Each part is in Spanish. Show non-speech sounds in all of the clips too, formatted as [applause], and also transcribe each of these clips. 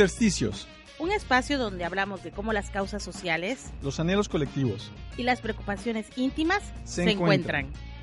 Intersticios, Un espacio donde hablamos de cómo las causas sociales los anhelos colectivos. y las preocupaciones íntimas Se se, encuentran. encuentran.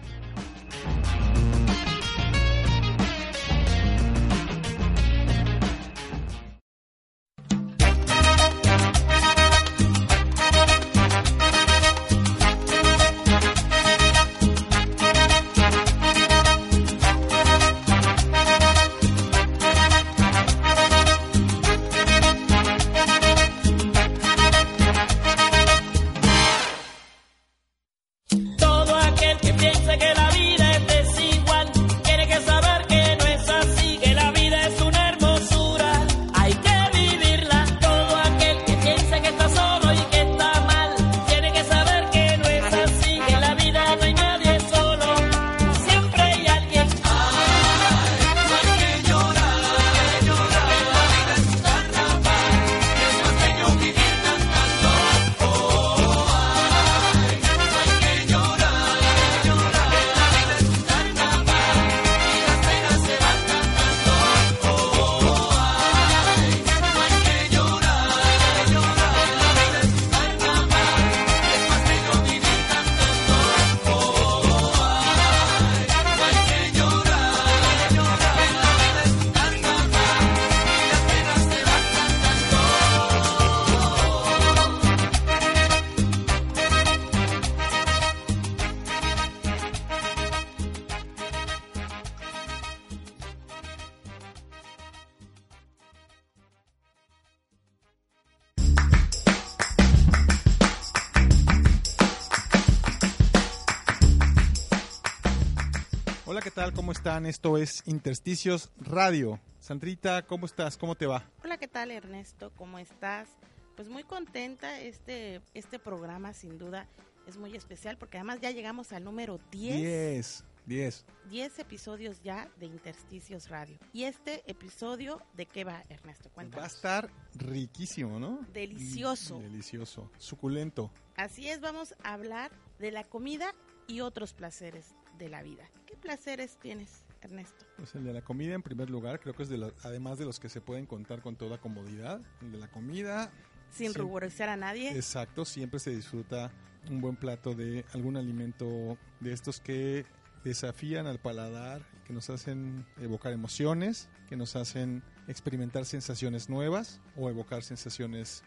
Están? Esto es Intersticios Radio. Sandrita, ¿cómo estás? ¿Cómo te va? Hola, ¿qué tal Ernesto? ¿Cómo estás? Pues muy contenta, este, este programa sin duda es muy especial porque además ya llegamos al número 10. 10. 10. 10 episodios ya de Intersticios Radio. Y este episodio, ¿de qué va, Ernesto? Va a Cuéntanos. estar riquísimo, ¿no? Delicioso. Delicioso. Suculento. Así es, vamos a hablar de la comida y otros placeres de la vida. ¿Qué placeres tienes, Ernesto? Pues el de la comida en primer lugar, creo que es de los, además de los que se pueden contar con toda comodidad. El de la comida, Sin ruborizar a nadie. exacto, siempre se disfruta un buen plato de algún alimento de estos que desafían al paladar, que nos hacen evocar emociones, que nos hacen experimentar sensaciones nuevas o evocar sensaciones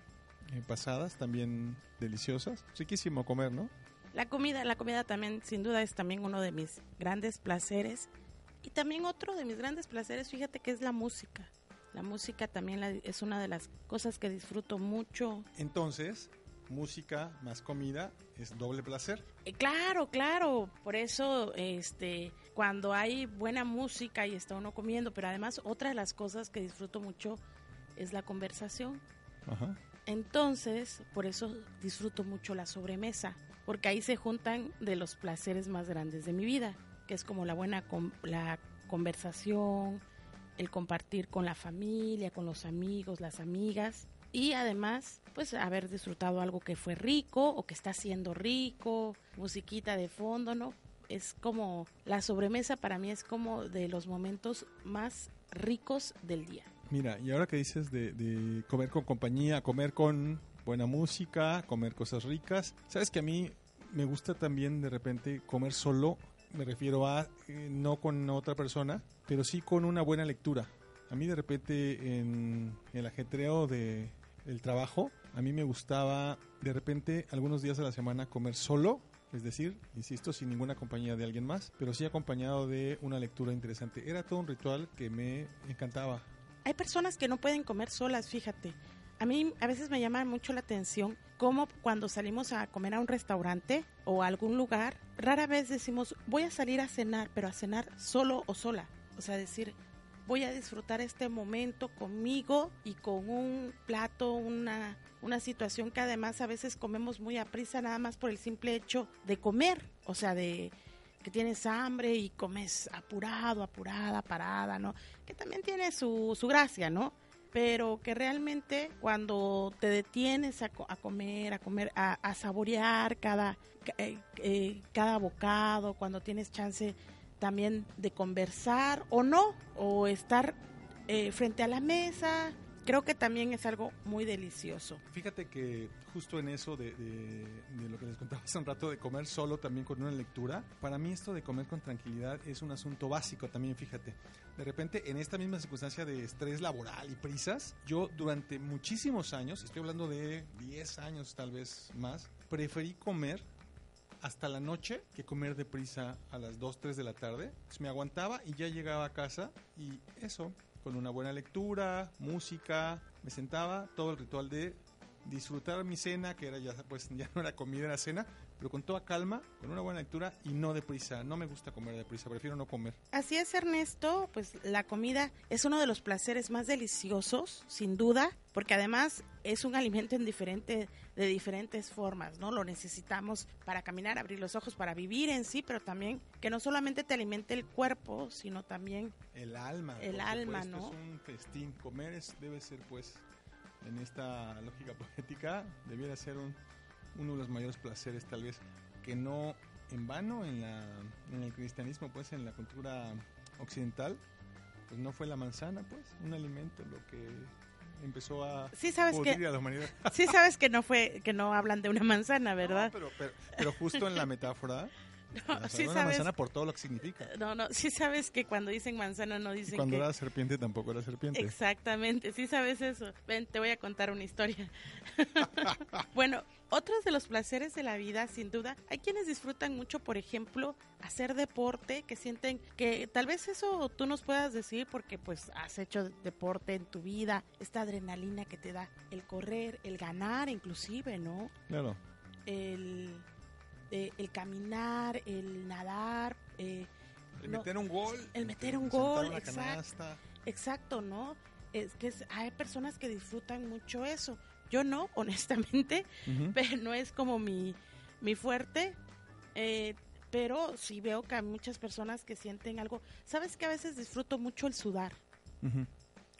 eh, pasadas, también deliciosas. Riquísimo comer, ¿no? La comida, la comida también, sin duda, es también uno de mis grandes placeres. Y también otro de mis grandes placeres, fíjate que es la música. La música también la- es una de las cosas que disfruto mucho. Entonces, música más comida es doble placer. Eh, claro, claro. Por eso, este, cuando hay buena música y está uno comiendo, pero además otra de las cosas que disfruto mucho es la conversación. Ajá. Entonces, por eso disfruto mucho la sobremesa, porque ahí se juntan de los placeres más grandes de mi vida, que es como la buena la conversación, el compartir con la familia, con los amigos, las amigas y además, pues haber disfrutado algo que fue rico o que está siendo rico, musiquita de fondo, ¿no? Es como la sobremesa para mí es como de los momentos más ricos del día. Mira, y ahora que dices de, de comer con compañía, comer con buena música, comer cosas ricas, sabes que a mí me gusta también de repente comer solo, me refiero a eh, no con otra persona, pero sí con una buena lectura. A mí de repente en el ajetreo de el trabajo, a mí me gustaba de repente algunos días a la semana comer solo, es decir, insisto, sin ninguna compañía de alguien más, pero sí acompañado de una lectura interesante. Era todo un ritual que me encantaba hay personas que no pueden comer solas, fíjate. A mí a veces me llama mucho la atención cómo cuando salimos a comer a un restaurante o a algún lugar, rara vez decimos voy a salir a cenar, pero a cenar solo o sola. O sea, decir voy a disfrutar este momento conmigo y con un plato, una, una situación que además a veces comemos muy a prisa nada más por el simple hecho de comer, o sea, de que tienes hambre y comes apurado, apurada, parada, ¿no? Que también tiene su, su gracia, ¿no? Pero que realmente cuando te detienes a, a comer, a comer, a, saborear cada, eh, eh, cada bocado, cuando tienes chance también de conversar o no, o estar eh, frente a la mesa. Creo que también es algo muy delicioso. Fíjate que justo en eso de, de, de, lo que les contaba hace un rato de comer solo también con una lectura, para mí esto de comer con tranquilidad es un asunto básico también, fíjate. De repente en esta misma circunstancia de estrés laboral y prisas, yo durante muchísimos años, estoy hablando de 10 años tal vez más, preferí comer hasta la noche que comer deprisa a las 2, 3 de la tarde. Pues me aguantaba y ya llegaba a casa y eso, con una buena lectura, música, me sentaba, todo el ritual de disfrutar mi cena, que era ya pues ya no era comida, era cena, pero con toda calma, con una buena lectura y no deprisa. No me gusta comer deprisa, prefiero no comer. Así es, Ernesto, pues la comida es uno de los placeres más deliciosos, sin duda, porque además es un alimento en diferente, de diferentes formas, ¿no? Lo necesitamos para caminar, abrir los ojos, para vivir en sí, pero también que no solamente te alimente el cuerpo, sino también el alma. El alma, ¿no? Es un festín. Comer es, debe ser, pues, en esta lógica [laughs] poética, debiera ser un uno de los mayores placeres tal vez que no en vano en, la, en el cristianismo, pues en la cultura occidental, pues no fue la manzana, pues, un alimento lo que empezó a sí sabes que a la humanidad. [laughs] sí sabes que no fue que no hablan de una manzana, ¿verdad? No, pero, pero, pero justo en la [laughs] metáfora no, sí una sabes, manzana por todo lo que significa. No, no, sí sabes que cuando dicen manzana no dicen y cuando que... era serpiente tampoco era serpiente. Exactamente, sí sabes eso. Ven, te voy a contar una historia. [laughs] bueno, otros de los placeres de la vida, sin duda, hay quienes disfrutan mucho, por ejemplo, hacer deporte, que sienten que tal vez eso tú nos puedas decir porque pues has hecho deporte en tu vida, esta adrenalina que te da el correr, el ganar inclusive, ¿no? Claro. El eh, el caminar, el nadar, eh, el no, meter un gol, el meter un gol, una exacto, exacto, ¿no? Es que es, hay personas que disfrutan mucho eso. Yo no, [laughs] honestamente, Uh -huh. pero no es como mi, mi fuerte. Eh, pero sí veo que hay muchas personas que sienten algo. Sabes que a veces disfruto mucho el sudar, Uh -huh.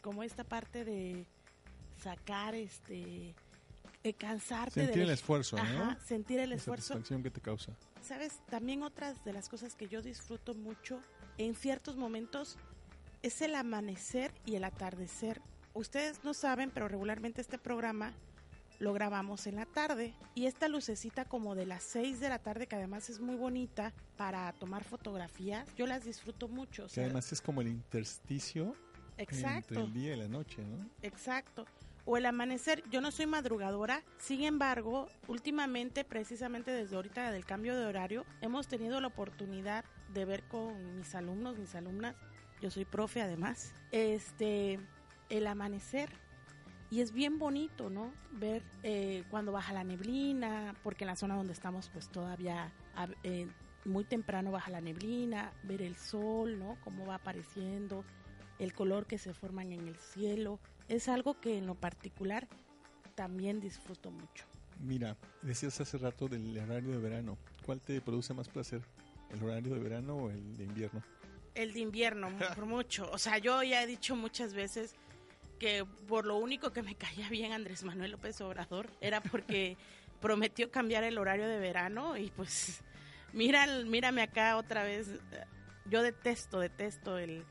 como esta parte de sacar este de cansarte Sentir el esfuerzo, Ajá, ¿no? sentir el La esfuerzo. satisfacción que te causa. Sabes, también otras de las cosas que yo disfruto mucho en ciertos momentos es el amanecer y el atardecer. Ustedes no saben, pero regularmente este programa lo grabamos en la tarde y esta lucecita como de las 6 de la tarde que además es muy bonita para tomar fotografías, yo las disfruto mucho. o Que además es como el intersticio exacto. entre el día y la noche, ¿no? Exacto. O el amanecer, yo no soy madrugadora, sin embargo, últimamente, precisamente desde ahorita del cambio de horario, hemos tenido la oportunidad de ver con mis alumnos, mis alumnas, yo soy profe además, este, el amanecer. Y es bien bonito, ¿no? Ver eh, cuando baja la neblina, porque en la zona donde estamos, pues todavía eh, muy temprano baja la neblina, ver el sol, ¿no? Cómo va apareciendo, el color que se forman en el cielo. Es algo que en lo particular también disfruto mucho. Mira, decías hace rato del horario de verano. ¿Cuál te produce más placer? ¿El horario de verano o el de invierno? El de invierno, por mucho. O sea, yo ya he dicho muchas veces que por lo único que me caía bien Andrés Manuel López Obrador era porque [laughs] prometió cambiar el horario de verano y pues mira, mírame acá otra vez. Yo detesto, detesto el,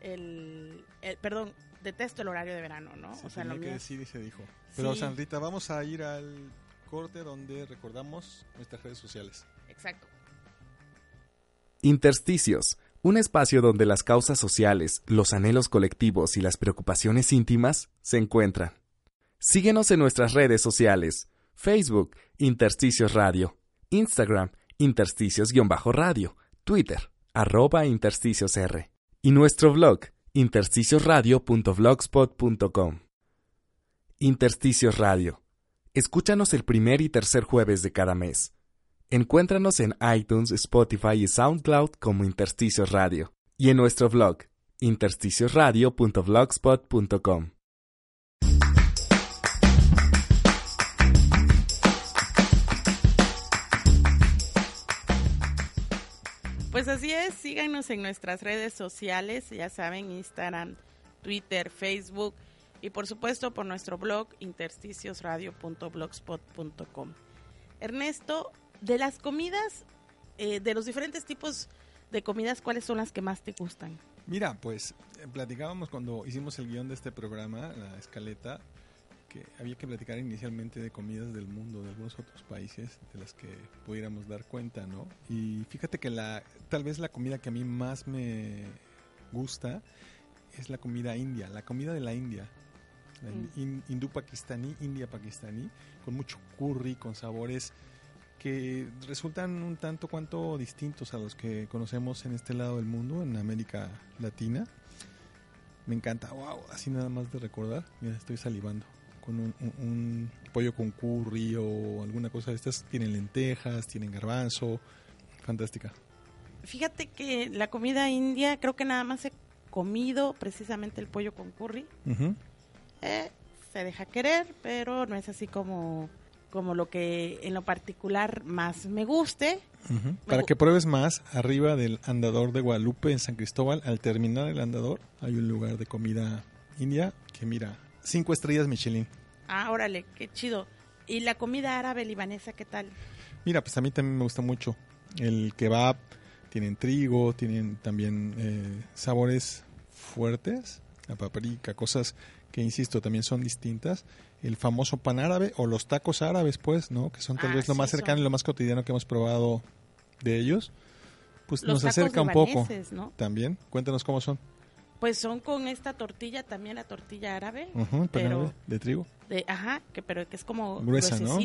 el, el- perdón, detesto el horario de verano, ¿no? Se o sea, tenía lo que mío- decir y se dijo. Pero Sí. Sandrita, vamos a ir al corte donde recordamos nuestras redes sociales. Exacto. Intersticios, un espacio donde las causas sociales, los anhelos colectivos y las preocupaciones íntimas se encuentran. Síguenos en nuestras redes sociales, Facebook, Intersticios Radio, Instagram, Intersticios-Radio, Twitter, arroba Intersticios R, y nuestro blog, intersticiosradio.blogspot.com. Intersticios Radio. Escúchanos el primer y tercer jueves de cada mes. Encuéntranos en iTunes, Spotify y SoundCloud como Intersticios Radio y en nuestro blog intersticiosradio.blogspot.com. Pues así es, síganos en nuestras redes sociales, ya saben, Instagram, Twitter, Facebook y por supuesto por nuestro blog intersticiosradio.blogspot.com. Ernesto, de las comidas, eh, de los diferentes tipos de comidas, ¿cuáles son las que más te gustan? Mira, pues eh, platicábamos cuando hicimos el guion de este programa, la escaleta, que había que platicar inicialmente de comidas del mundo, de algunos otros países de las que pudiéramos dar cuenta, ¿no? Y fíjate que la, tal vez la comida que a mí más me gusta es la comida india, la comida de la India, la Mm. hindú pakistaní, india pakistaní, con mucho curry, con sabores que resultan un tanto cuanto distintos a los que conocemos en este lado del mundo, en América Latina. Me encanta, wow, así nada más de recordar, mira, estoy salivando. Con un, un- un pollo con curry o alguna cosa de estas, tienen lentejas, tienen garbanzo, fantástica. Fíjate que la comida india, creo que nada más he comido precisamente el pollo con curry. Eh, se deja querer, pero no es así como, como lo que en lo particular más me guste. Para que pruebes más, arriba del andador de Guadalupe en San Cristóbal, al terminar el andador, hay un lugar de comida india que mira, cinco estrellas Michelin. Ah, órale, qué chido. ¿Y la comida árabe libanesa qué tal? Mira, pues a mí también me gusta mucho. El kebab, tienen trigo, tienen también eh, sabores fuertes, la paprika, cosas que, insisto, también son distintas. El famoso pan árabe o los tacos árabes, pues, ¿no? Que son tal Ah, vez lo sí, más cercano son. y lo más cotidiano que hemos probado de ellos. Pues Los nos acerca un poco también. Cuéntanos cómo son. Pues son con esta tortilla también, la tortilla árabe. Pero árabe de trigo. de, ajá, que pero que es como Gruesa, ¿no?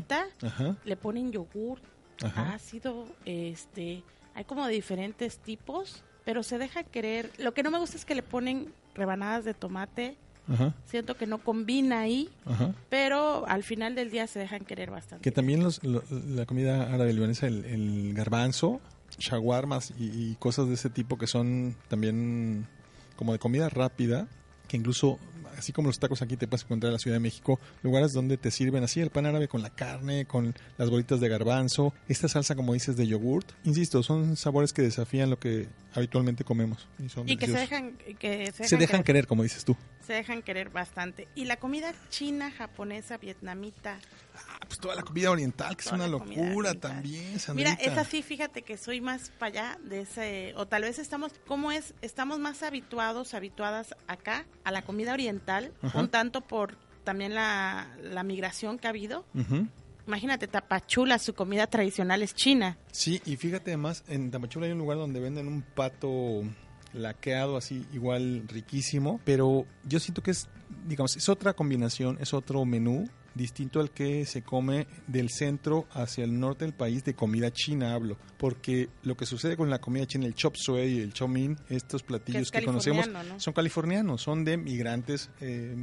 Ajá, Le ponen yogur, ajá. ácido, este, hay como de diferentes tipos, pero se deja querer. Lo que no me gusta es que le ponen rebanadas de tomate. Ajá, Siento que no combina ahí, ajá. pero al final del día se dejan querer bastante. Que también los, lo- la comida árabe libanesa, el, el garbanzo, shawarmas y, y cosas de ese tipo que son también como de comida rápida, que incluso, así como los tacos aquí te puedes encontrar en la Ciudad de México, lugares donde te sirven así el pan árabe con la carne, con las bolitas de garbanzo, esta salsa como dices de yogurt. Insisto, son sabores que desafían lo que habitualmente comemos. Y, son y que se dejan, que se Se dejan, dejan querer, querer, como dices tú. se dejan querer bastante. Y la comida china, japonesa, vietnamita. Ah, pues toda la comida oriental, que es Toda una la comida locura también, Mira, Sandrita. es así, fíjate que soy más para allá de ese, o tal vez estamos, ¿cómo es? Estamos más habituados, habituadas acá a la comida oriental, Ajá. un tanto por también la, la migración que ha habido. Ujú. Imagínate, Tapachula, su comida tradicional es china. Sí, y fíjate además, en Tamachula hay un lugar donde venden un pato laqueado así igual riquísimo, pero yo siento que es, digamos, es otra combinación, es otro menú distinto al que se come del centro hacia el norte del país de comida china hablo, porque lo que sucede con la comida china, el chop suey y el chow mein, estos platillos Que es que, conocemos son californianos, son de migrantes eh,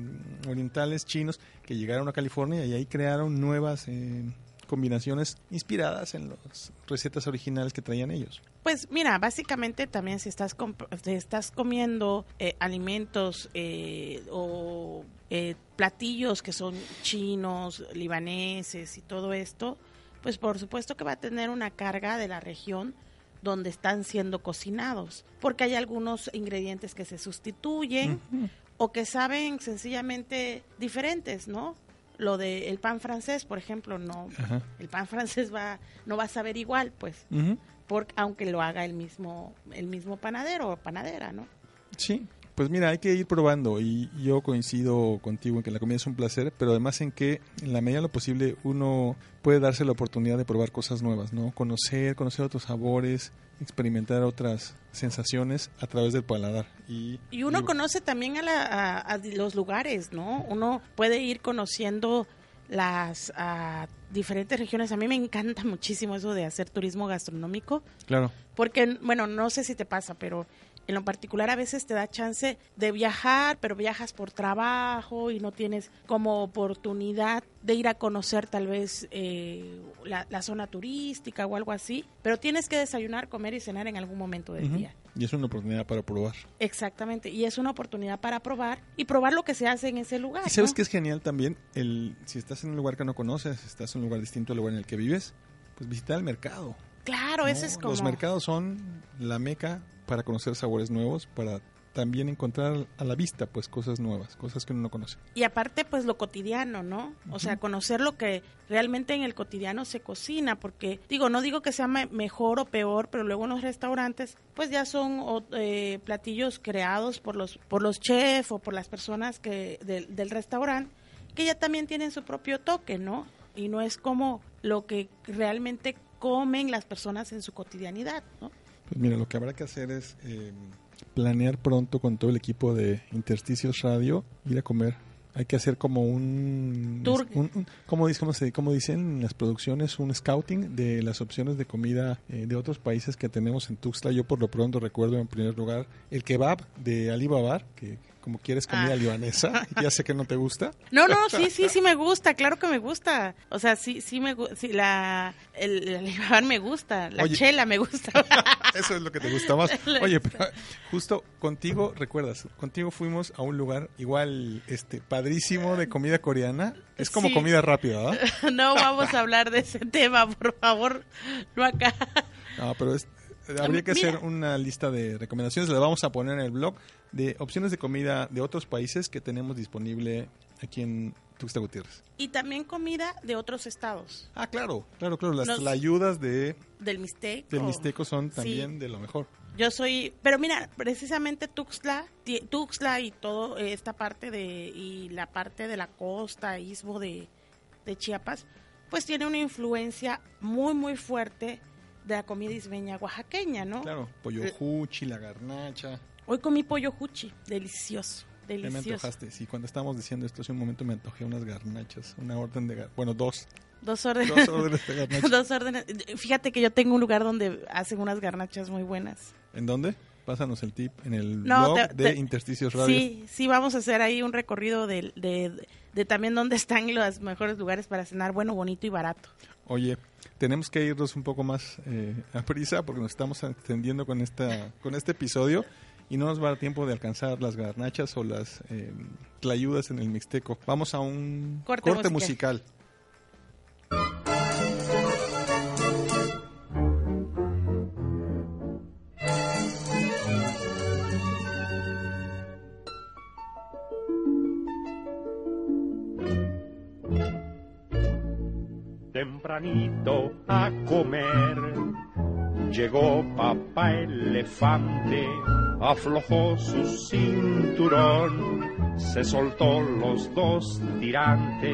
orientales chinos que llegaron a California y ahí crearon nuevas eh, combinaciones inspiradas en las recetas originales que traían ellos. Pues mira, básicamente también si estás, si estás comiendo eh, alimentos eh, o eh, platillos que son chinos, libaneses y todo esto, pues por supuesto que va a tener una carga de la región donde están siendo cocinados, porque hay algunos ingredientes que se sustituyen o que saben sencillamente diferentes, ¿no? Lo de el pan francés, por ejemplo, no, Ajá. el pan francés va no va a saber igual, pues Ujú. por, aunque lo haga el mismo el mismo panadero o panadera, ¿no? Sí, pues mira, hay que ir probando y yo coincido contigo en que la comida es un placer, pero además en que en la medida de lo posible uno puede darse la oportunidad de probar cosas nuevas, ¿no? Conocer, conocer otros sabores, experimentar otras sensaciones a través del paladar. Y, Y uno conoce también a, la- a- a los lugares, ¿no? Uno puede ir conociendo las diferentes regiones. A mí me encanta [laughs] muchísimo eso de hacer turismo gastronómico, Claro. porque, bueno, no sé si te pasa, pero en lo particular a veces te da chance de viajar, pero viajas por trabajo y no tienes como oportunidad de ir a conocer tal vez eh, la, la zona turística o algo así, pero tienes que desayunar, comer y cenar en algún momento del día. Y es una oportunidad para probar. Exactamente, y es una oportunidad para probar y probar lo que se hace en ese lugar. ¿Y sabes ¿no? que es genial también? el Si estás en un lugar que no conoces, estás en un lugar distinto al lugar en el que vives, pues visitar el mercado. Claro, ¿no? ese es como... Los mercados son la meca para conocer sabores nuevos, para también encontrar a la vista pues cosas nuevas, cosas que uno no conoce. Y aparte, pues lo cotidiano, ¿no? O sea, conocer lo que realmente en el cotidiano se cocina, porque digo, no digo que sea me- mejor o peor, pero luego en los restaurantes, pues ya son o- eh, platillos creados por los por los chefs o por las personas que del, del restaurante, que ya también tienen su propio toque, ¿no? Y no es como lo que realmente comen las personas en su cotidianidad, ¿no? Pues mira, lo que habrá que hacer es eh, planear pronto con todo el equipo de Intersticios Radio ir a comer. Hay que hacer como un... Tour. un- un- ¿cómo, dice- cómo se- dicen en las producciones? Un scouting de las opciones de comida eh, de otros países que tenemos en Tuxtla. Yo por lo pronto recuerdo en primer lugar el kebab de Alibabar, que como quieres comida Ah. libanesa, [laughs] ya sé que no te gusta. No, no, sí, sí, sí me gusta, claro que me gusta. O sea, sí, sí me gusta, sí, la, el, me gusta, la Oye. chela me gusta. [laughs] Eso es lo que te gusta más. [laughs] Oye, pero justo contigo, recuerdas, contigo fuimos a un lugar igual, este, padrísimo de comida coreana. Es como Sí. comida rápida, ¿verdad? no vamos a hablar de ese tema, por favor, no acá. No, pero es, habría que Mira. hacer una lista de recomendaciones. La vamos a poner en el blog de opciones de comida de otros países que tenemos disponible aquí en Tuxtla Gutiérrez. Y también comida de otros estados, Ah, claro, claro, claro. Las ayudas de, del Mixteco. del Mixteco son Sí. también de lo mejor. Yo soy, pero mira, precisamente Tuxtla, Tuxtla y todo eh, esta parte de y la parte de la costa, istmo de, de Chiapas, pues tiene una influencia muy muy fuerte de la comida isbeña oaxaqueña, ¿no? Claro, pollo juchi, la garnacha. Hoy comí pollo juchi, delicioso, Ya me delicioso. antojaste. Sí, cuando estábamos diciendo esto hace un momento me antojé unas garnachas. Una orden de... gar- Bueno, dos. Dos órdenes. Dos órdenes de [laughs] garnachas. Dos órdenes. Fíjate que yo tengo un lugar donde hacen unas garnachas muy buenas. ¿En dónde? Pásanos el tip en el No, blog te- de te- Intersticios Radio. Sí, sí, vamos a hacer ahí un recorrido de, de, de también dónde están los mejores lugares para cenar bueno, bonito y barato. Oye, tenemos que irnos un poco más eh, a prisa porque nos estamos extendiendo con esta con este episodio y no nos va a dar tiempo de alcanzar las garnachas o las eh, tlayudas en el Mixteco. Vamos a un Corte corte, musical. musical. tempranito a comer. Llegó papá elefante, aflojó su cinturón, se soltó los dos tirantes.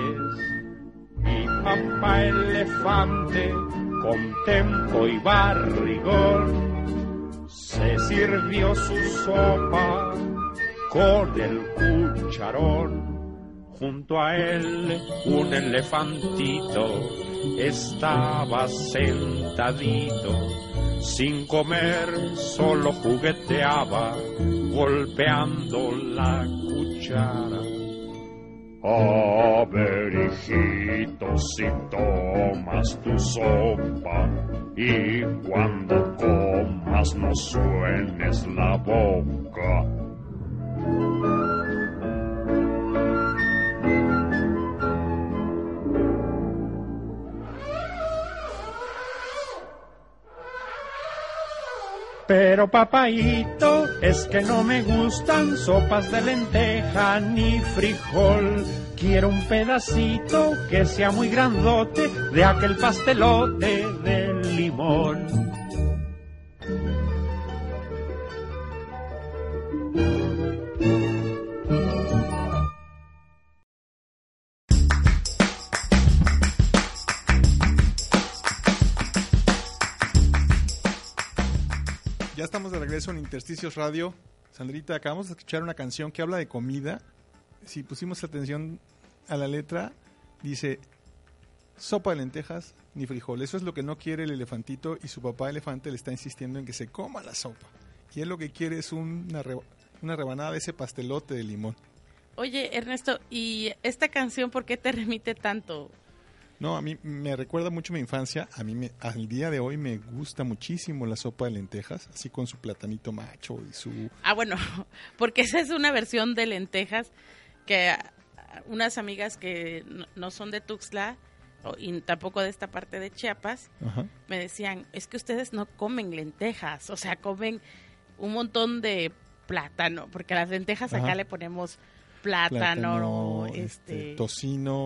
Y papá elefante, con tempo y barrigón, se sirvió su sopa con el cucharón. Junto a él un elefantito estaba sentadito, sin comer, solo jugueteaba, golpeando la cuchara. A ver, hijito, si tomas tu sopa y cuando comas no suenes la boca. Pero papaito, es que no me gustan sopas de lenteja ni frijol. Quiero un pedacito que sea muy grandote de aquel pastelote de limón. Regreso en Intersticios Radio. Sandrita, acabamos de escuchar una canción que habla de comida. Si pusimos atención a la letra, dice sopa de lentejas ni frijol. Eso es lo que no quiere el elefantito y su papá elefante le está insistiendo en que se coma la sopa. y él lo que quiere es una, re- una rebanada de ese pastelote de limón. Oye, Ernesto, ¿y esta canción por qué te remite tanto? No, a mí me recuerda mucho mi infancia. A mí me, al día de hoy me gusta muchísimo la sopa de lentejas, así con su platanito macho y su... Ah, bueno, [laughs] porque esa es una versión de lentejas que unas amigas que no- son de Tuxtla y tampoco de esta parte de Chiapas Ajá. me decían, es que ustedes no comen lentejas, o sea, comen un montón de plátano, porque las lentejas acá le ponemos plátano, este, tocino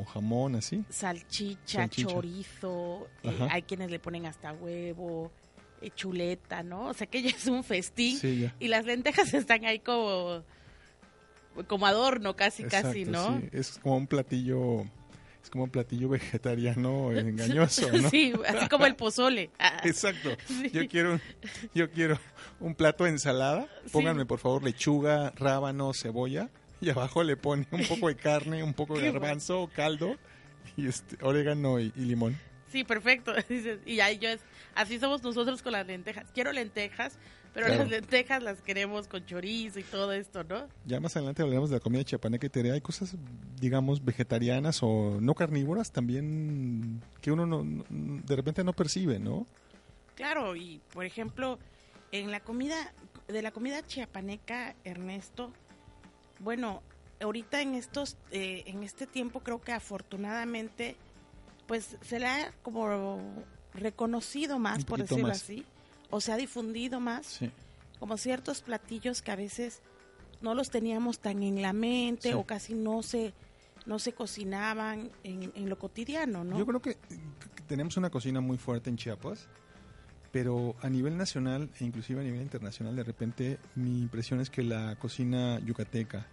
o jamón, así. salchicha, Salchicha. chorizo, eh, hay quienes le ponen hasta huevo, eh, chuleta, ¿no? O sea que ya es un festín Sí, y las lentejas [laughs] están ahí como como adorno casi casi, ¿no? sí. Es como un platillo, es como un platillo [laughs] vegetariano [laughs] engañoso, ¿no? Sí, así como el pozole. Ah, Exacto. Sí. Yo quiero, yo quiero un plato de ensalada. Pónganme por favor lechuga, rábano, cebolla y abajo le pone un poco de carne, un poco de garbanzo, caldo y este orégano y, y limón. Sí, perfecto. [laughs] Y ahí yo es, así somos nosotros con las lentejas. Quiero lentejas, pero Claro. las lentejas las queremos con chorizo y todo esto, ¿no? Ya más adelante hablaremos de la comida chiapaneca y te diré, hay cosas, digamos, vegetarianas o no carnívoras también que uno no, no- de repente no percibe, ¿no? Claro, y por ejemplo, en la comida, de la comida chiapaneca, Ernesto, bueno, ahorita en estos, eh, en este tiempo creo que afortunadamente, pues se le ha como reconocido más, por decirlo más. así, o se ha difundido más, Sí. como ciertos platillos que a veces no los teníamos tan en la mente Sí. o casi no se, no se cocinaban en, en lo cotidiano, ¿no? Yo creo que tenemos una cocina muy fuerte en Chiapas, pero a nivel nacional e inclusive a nivel internacional, de repente mi impresión es que la cocina yucateca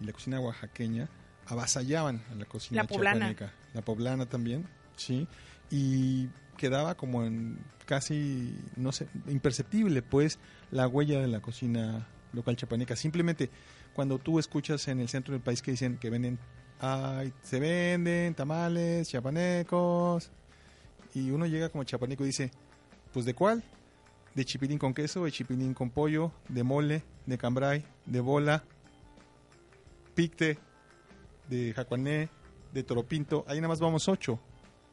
y la cocina oaxaqueña avasallaban a la cocina La poblana. chiapaneca. La poblana también, sí. Y quedaba como en casi, no sé, imperceptible pues la huella de la cocina local chiapaneca. Simplemente cuando tú escuchas en el centro del país que dicen que venden, ay, se venden tamales chiapanecos, y uno llega como chiapaneco y dice, pues ¿de cuál? De chipilín con queso, de chipilín con pollo, de mole, de cambray, de bola, picte, de jacuané, de toropinto, ahí nada más vamos ocho.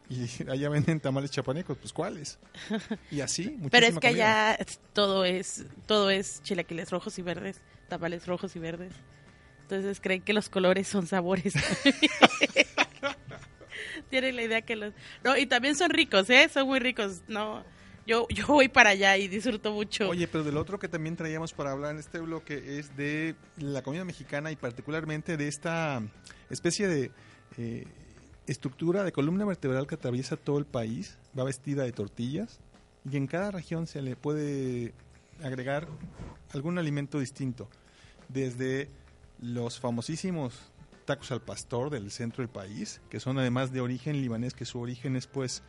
Y [laughs] allá venden tamales chapanecos, pues ¿cuáles? [laughs] Y así, Pero es que comida. allá todo es, todo es chilaquiles rojos y verdes, tamales rojos y verdes. Entonces creen que los colores son sabores. [laughs] Tienen la idea que los... No, y también son ricos, ¿eh? Son muy ricos. No, yo, yo voy para allá y disfruto mucho. Oye, pero del otro que también traíamos para hablar en este bloque es de la comida mexicana y particularmente de esta especie de eh, estructura de columna vertebral que atraviesa todo el país, va vestida de tortillas y en cada región se le puede agregar algún alimento distinto, desde los famosísimos tacos al pastor del centro del país, que son además de origen libanés, que su origen es pues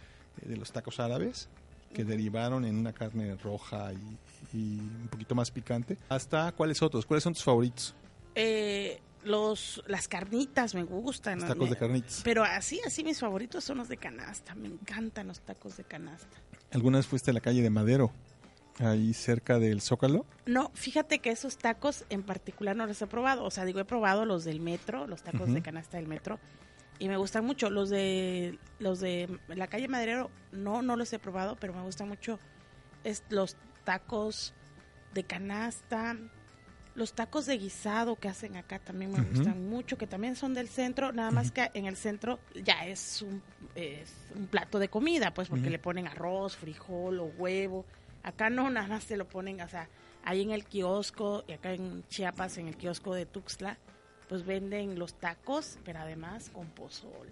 eh, de los tacos árabes, que derivaron en una carne roja y, y un poquito más picante, hasta cuáles otros, cuáles son tus favoritos, Eh, los, las carnitas me gustan. los tacos de carnitas. Pero así, así mis favoritos son los de canasta. Me encantan los tacos de canasta. ¿Alguna vez fuiste a la calle de Madero, ahí cerca del Zócalo? No, fíjate que esos tacos en particular no los he probado. O sea, digo, he probado los del metro, los tacos de canasta del metro. Y me gustan mucho. Los de los de la calle Madero, no, no los he probado, pero me gustan mucho es, los tacos de canasta. Los tacos de guisado que hacen acá también me gustan mucho, que también son del centro, nada más que en el centro ya es un, es un plato de comida, pues porque le ponen arroz, frijol o huevo. Acá no, nada más te lo ponen, o sea, ahí en el kiosco, y acá en Chiapas, en el kiosco de Tuxtla, pues venden los tacos, pero además con pozol.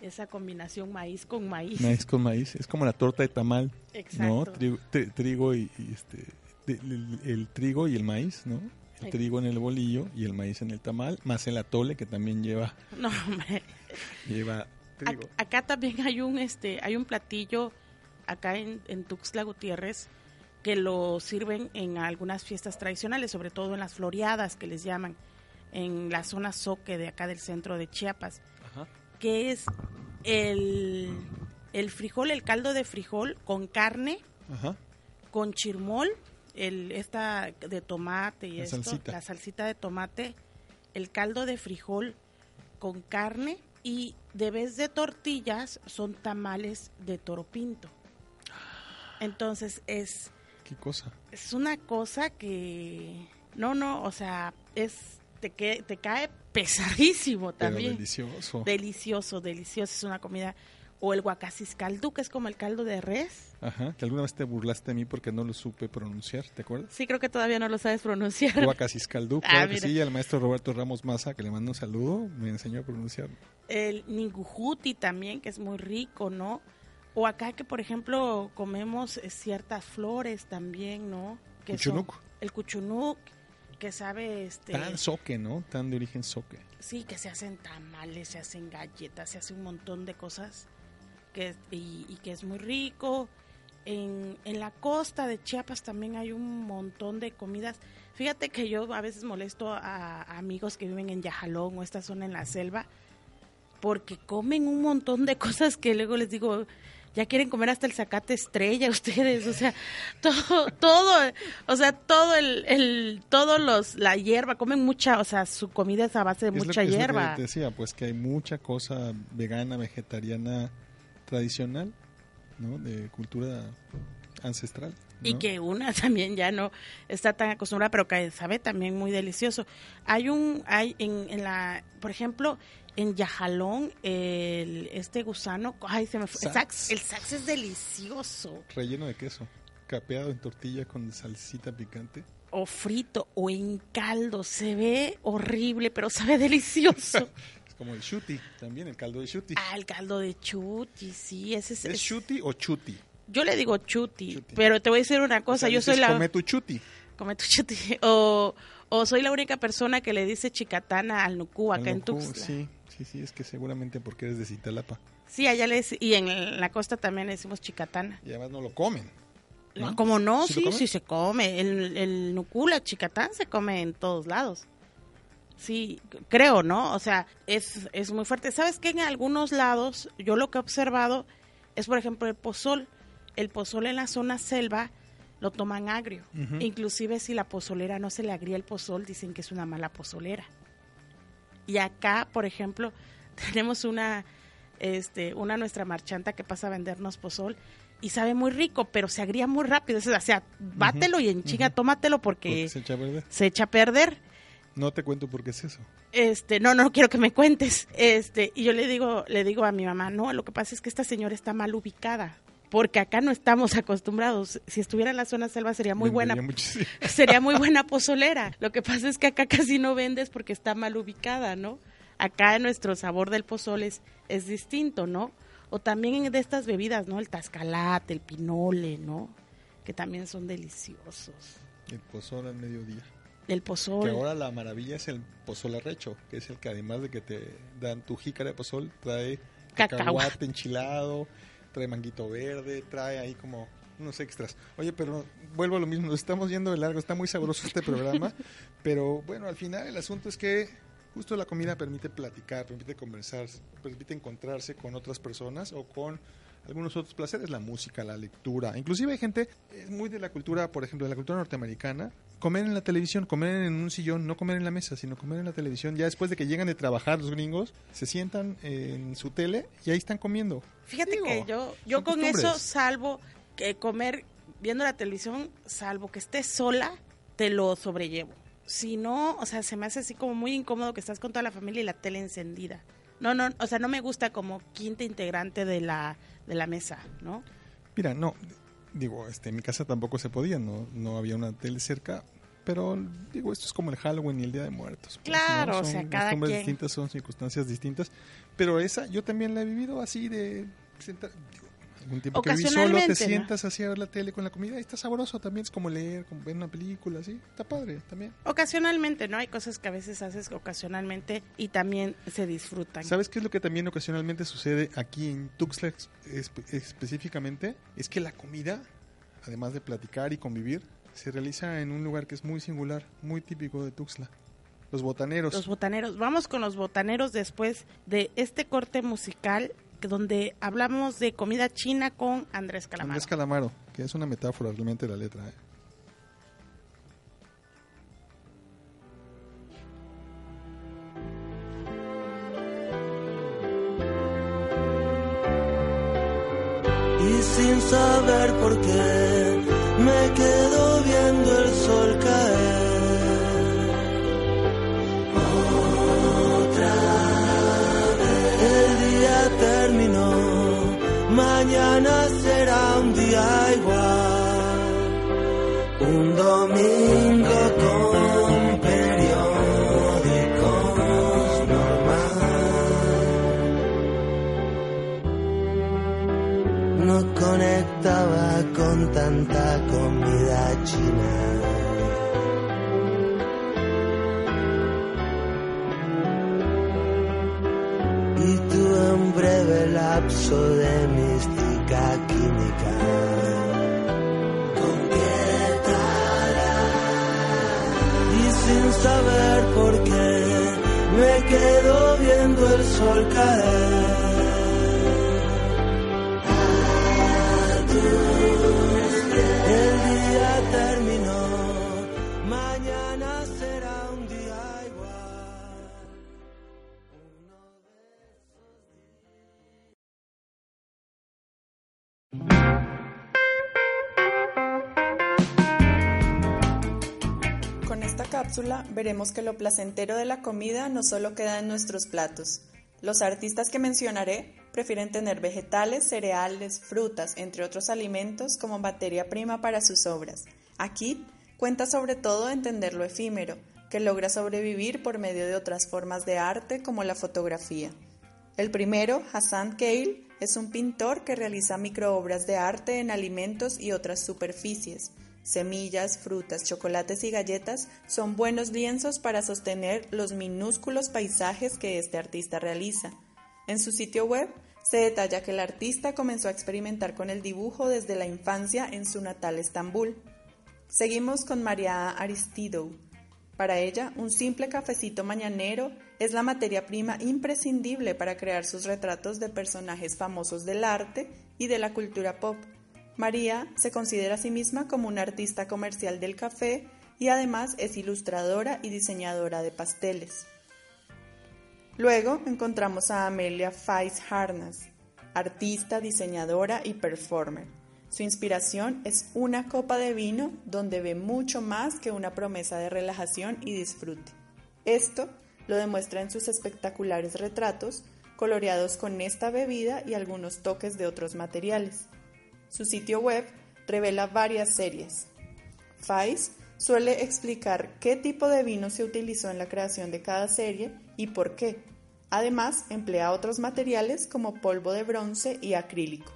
Esa combinación maíz con maíz. Maíz con maíz, es como la torta de tamal, ¿no? Exacto. Trigo, tri- trigo y, y este, el, el trigo y el maíz, ¿no? El trigo en el bolillo y el maíz en el tamal, más el atole que también lleva, [laughs] No, hombre. lleva trigo. Ac- acá también hay un este hay un platillo acá en, en Tuxtla Gutiérrez que lo sirven en algunas fiestas tradicionales, sobre todo en las floreadas que les llaman en la zona Soque de acá del centro de Chiapas, Ajá. que es el, el frijol, el caldo de frijol con carne, Ajá. con chirmol, el esta de tomate y La esto, salsita. la salsita de tomate, el caldo de frijol con carne y de vez de tortillas son tamales de toro pinto. Entonces es ¿Qué cosa? es una cosa que no no o sea es te que te cae pesadísimo Pero también delicioso. delicioso delicioso es una comida o el guacaciscaldú que es como el caldo de res Ajá, que alguna vez te burlaste de mí porque no lo supe pronunciar, ¿te acuerdas? sí creo que todavía no lo sabes pronunciar Guacaciscaldú, [laughs] Ah, claro que mira. sí, y al maestro Roberto Ramos Maza, que le mando un saludo, me enseñó a pronunciar. el ningujuti también que es muy rico no o acá que por ejemplo comemos eh, ciertas flores también no que son- Cuchunuc. el cuchunuc que sabe este Tan soque, ¿no? Tan de origen soque. Sí, que se hacen tamales, se hacen galletas, se hace un montón de cosas que, y, y que es muy rico. En, en la costa de Chiapas también hay un montón de comidas. Fíjate que yo a veces molesto a, a amigos que viven en Yajalón o esta zona en la selva porque comen un montón de [laughs] cosas que luego les digo, ya quieren comer hasta el zacate estrella [laughs] ustedes, o sea, todo, todo, o sea, todo el, el, todos los, la hierba, comen mucha, o sea, su comida es a base de Es lo mucha que- es lo que hierba. decía, pues que hay mucha cosa vegana, vegetariana, tradicional, ¿no? De cultura ancestral. Y que una [laughs] también ya no está tan acostumbrada, pero que sabe también muy delicioso. Hay un, hay en, en la, por ejemplo, en Yajalón, el, este gusano, ay, se me fue, el Sax. sax, el sax es delicioso. Relleno de queso, capeado en tortilla con salsita picante. o frito o en caldo. Se ve horrible, pero sabe delicioso. [laughs] Es como el chuti, también el caldo de chuti. ah, el caldo de chuti, sí, ese es... ¿Es chuti o chuti? yo le digo chuti, Chuti. pero te voy a decir una O cosa, sea, yo soy la... Come tu chuti. Come tu chuti. [laughs] O, o soy la única persona que le dice chicatana al nucú acá Al en Tuxtla. Sí, sí, sí, es que seguramente porque eres de Citalapa. Sí, allá le dec- y en la costa también le decimos chicatana. Y además no lo comen. ¿no? No, como no, ¿Sí sí, se come. El, el nucú, la chicatán se come en todos lados. Sí, creo, ¿no? O sea, es, es muy fuerte. ¿Sabes qué? En algunos lados, yo lo que he observado es, por ejemplo, el pozol. El pozol en la zona selva lo toman agrio. Ujú. Inclusive si la pozolera no se le agría el pozol, dicen que es una mala pozolera. Y acá, por ejemplo, [laughs] tenemos una, este, una nuestra marchanta que pasa a vendernos pozol y sabe muy rico, pero se agría muy rápido. O sea, bátelo y en chinga, tómatelo Porque porque se echa a perder. se echa a perder. No te cuento por qué es eso. Este, no, no quiero que me cuentes. Este, y yo le digo, le digo a mi mamá, no, lo que pasa es que esta señora está mal ubicada. Porque acá no estamos acostumbrados. Si estuviera en la zona selva sería muy buena muchísimo. [laughs] sería muy buena [laughs] pozolera. Lo que pasa es que acá casi no vendes porque está mal ubicada, ¿no? Acá nuestro sabor del pozole es, es distinto, ¿no? O también de estas bebidas, ¿no? El tascalate, el pinole, ¿no? Que también son deliciosos. El pozol al mediodía. El Que pozole. ahora la maravilla es el pozol arrecho, que es el que además de que te dan tu jícara de pozol, trae cacahuate enchilado, trae manguito verde, trae ahí como unos extras. Oye, pero vuelvo a lo mismo, nos estamos yendo de largo, está muy sabroso este programa, [laughs] pero bueno, al final el asunto es que justo la comida permite platicar, permite conversar, permite encontrarse con otras personas o con algunos otros placeres, la música, la lectura. Inclusive hay gente, es muy de la cultura, por ejemplo, de la cultura norteamericana, comer en la televisión, comer en un sillón, no comer en la mesa, sino comer en la televisión. Ya después de que llegan de trabajar los gringos, se sientan en su tele y ahí están comiendo. Fíjate Digo, que yo, yo con eso, salvo que comer viendo la televisión, salvo que estés sola, te lo sobrellevo. Si no, o sea, se me hace así como muy incómodo que estás con toda la familia y la tele encendida. No, no, o sea, no me gusta como quinta integrante de la, de la mesa, ¿no? Mira, no, digo, este, en mi casa tampoco se podía, no, no había una tele cerca, pero digo, esto es como el Halloween y el Día de Muertos. pues, Claro, ¿no? o sea, Son cada costumbres quien. distintas, son circunstancias distintas, pero esa yo también la he vivido así de sentar, digo, algún tiempo que solo, te sientas así a ver la tele con la comida y está sabroso también, es como leer, como ver una película, así, está padre también. Ocasionalmente, ¿no? Hay cosas que a veces haces ocasionalmente y también se disfrutan. ¿Sabes qué es lo que también ocasionalmente sucede aquí en Tuxtla espe- específicamente? Es que la comida, además de platicar y convivir, se realiza en un lugar que es muy singular, muy típico de Tuxtla. Los botaneros. Los botaneros. Vamos con los botaneros después de este corte musical donde hablamos de comida china con Andrés Calamaro. Andrés Calamaro, que es una metáfora realmente de la letra. ¿eh? Y sin saber por qué me quedo tanta comida china. y tuve un breve lapso de mística química. ¿Con qué Y sin saber por qué me quedo viendo el sol caer. Cápsula veremos que lo placentero de la comida no solo queda en nuestros platos. Los artistas que mencionaré prefieren tener vegetales, cereales, frutas, entre otros alimentos como materia prima para sus obras. Aquí cuenta sobre todo entender lo efímero, que logra sobrevivir por medio de otras formas de arte como la fotografía. El primero, Hassan Keil, es un pintor que realiza microobras de arte en alimentos y otras superficies. Semillas, frutas, chocolates y galletas son buenos lienzos para sostener los minúsculos paisajes que este artista realiza. En su sitio web se detalla que el artista comenzó a experimentar con el dibujo desde la infancia en su natal Estambul. Seguimos con María Aristidou. Para ella, un simple cafecito mañanero es la materia prima imprescindible para crear sus retratos de personajes famosos del arte y de la cultura pop. María se considera a sí misma como una artista comercial del café y además es ilustradora y diseñadora de pasteles. Luego encontramos a Amelia Fais Harnas, artista, diseñadora y performer. Su inspiración es una copa de vino donde ve mucho más que una promesa de relajación y disfrute. Esto lo demuestra en sus espectaculares retratos, coloreados con esta bebida y algunos toques de otros materiales. Su sitio web revela varias series. Fais suele explicar qué tipo de vino se utilizó en la creación de cada serie y por qué. Además, emplea otros materiales como polvo de bronce y acrílico.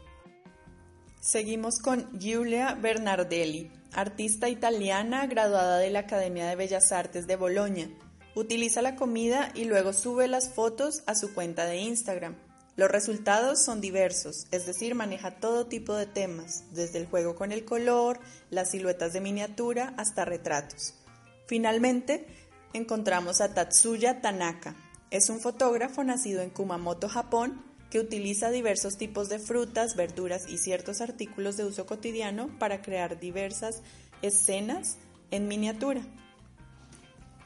Seguimos con Giulia Bernardelli, artista italiana graduada de la Academia de Bellas Artes de Bolonia. Utiliza la comida y luego sube las fotos a su cuenta de Instagram. Los resultados son diversos, es decir, maneja todo tipo de temas, desde el juego con el color, las siluetas de miniatura hasta retratos. Finalmente, encontramos a Tatsuya Tanaka. Es un fotógrafo nacido en Kumamoto, Japón, que utiliza diversos tipos de frutas, verduras y ciertos artículos de uso cotidiano para crear diversas escenas en miniatura.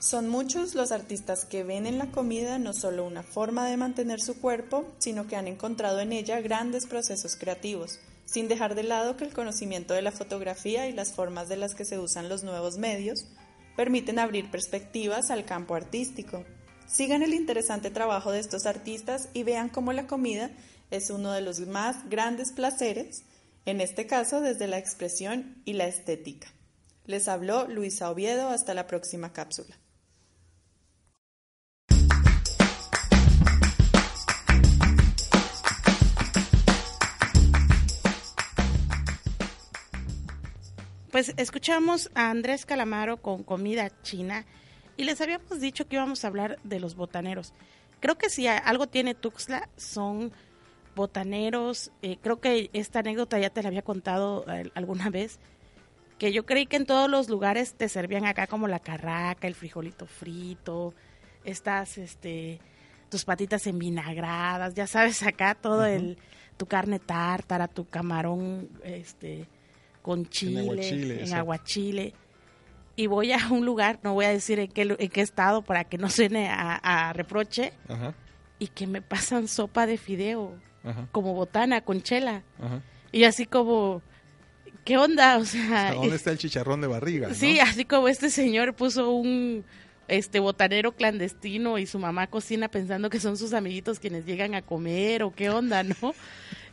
Son muchos los artistas que ven en la comida no solo una forma de mantener su cuerpo, sino que han encontrado en ella grandes procesos creativos, sin dejar de lado que el conocimiento de la fotografía y las formas de las que se usan los nuevos medios permiten abrir perspectivas al campo artístico. Sigan el interesante trabajo de estos artistas y vean cómo la comida es uno de los más grandes placeres, en este caso desde la expresión y la estética. Les habló Luisa Oviedo, hasta la próxima cápsula. Pues escuchamos a Andrés Calamaro con comida china y les habíamos dicho que íbamos a hablar de los botaneros. Creo que si algo tiene Tuxtla son botaneros. Eh, creo que esta anécdota ya te la había contado eh, alguna vez. Que yo creí que en todos los lugares te servían acá como la carraca, el frijolito frito, estas, este, tus patitas envinagradas, ya sabes, acá todo el, tu carne tártara, tu camarón, este, con chile, aguachile, en aguachile. Y voy a un lugar, no voy a decir en qué, en qué estado para que no suene a, a reproche, Ajá, y que me pasan sopa de fideo, ajá, como botana, con chela. ajá. Y así como, ¿qué onda? O sea, ¿dónde está el chicharrón de barriga? Sí, así como este señor puso un este botanero clandestino y su mamá cocina pensando que son sus amiguitos quienes llegan a comer o qué onda, ¿no?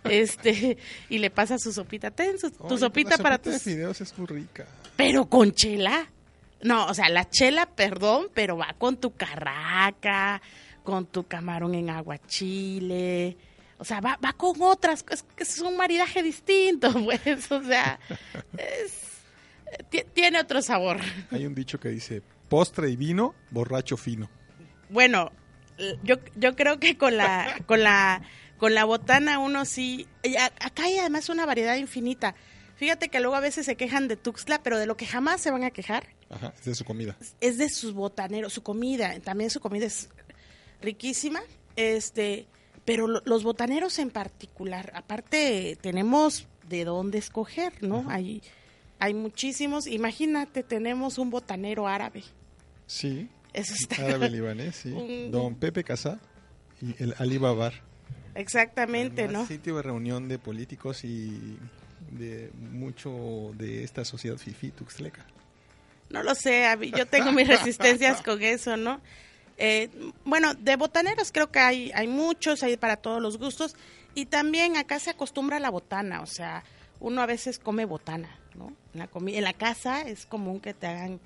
Este, [laughs] y le pasa su sopita, ten su, tu sopita para tus de fideos es muy rica. Pero con chela. No, o sea, la chela, perdón, pero va con tu carraca, con tu camarón en aguachile. O sea, va, va con otras, es que es un maridaje distinto, [laughs] pues, o sea, es, tiene otro sabor. Hay un dicho que dice, postre y vino, borracho fino. Bueno, yo, yo creo que con la, con la, con la botana uno sí, acá hay además una variedad infinita. Fíjate que luego a veces se quejan de Tuxtla, pero de lo que jamás se van a quejar. Ajá, es de su comida. Es de sus botaneros, su comida, también su comida es riquísima. Este, pero los botaneros en particular, aparte tenemos de dónde escoger, ¿no? Hay, hay muchísimos. Imagínate, tenemos un botanero árabe. Sí. Eso está. Árabe libanés, sí. [laughs] Don Pepe Casá y el Ali Babar. Exactamente, ¿no? Sitio de reunión de políticos y de mucho de esta sociedad fifi tuxtleca. No lo sé, yo tengo mis resistencias con eso, ¿no? Eh, bueno, de botaneros creo que hay, hay muchos, hay para todos los gustos. Y también acá se acostumbra a la botana, o sea, uno a veces come botana, ¿no? En la, en la casa es común que te hagan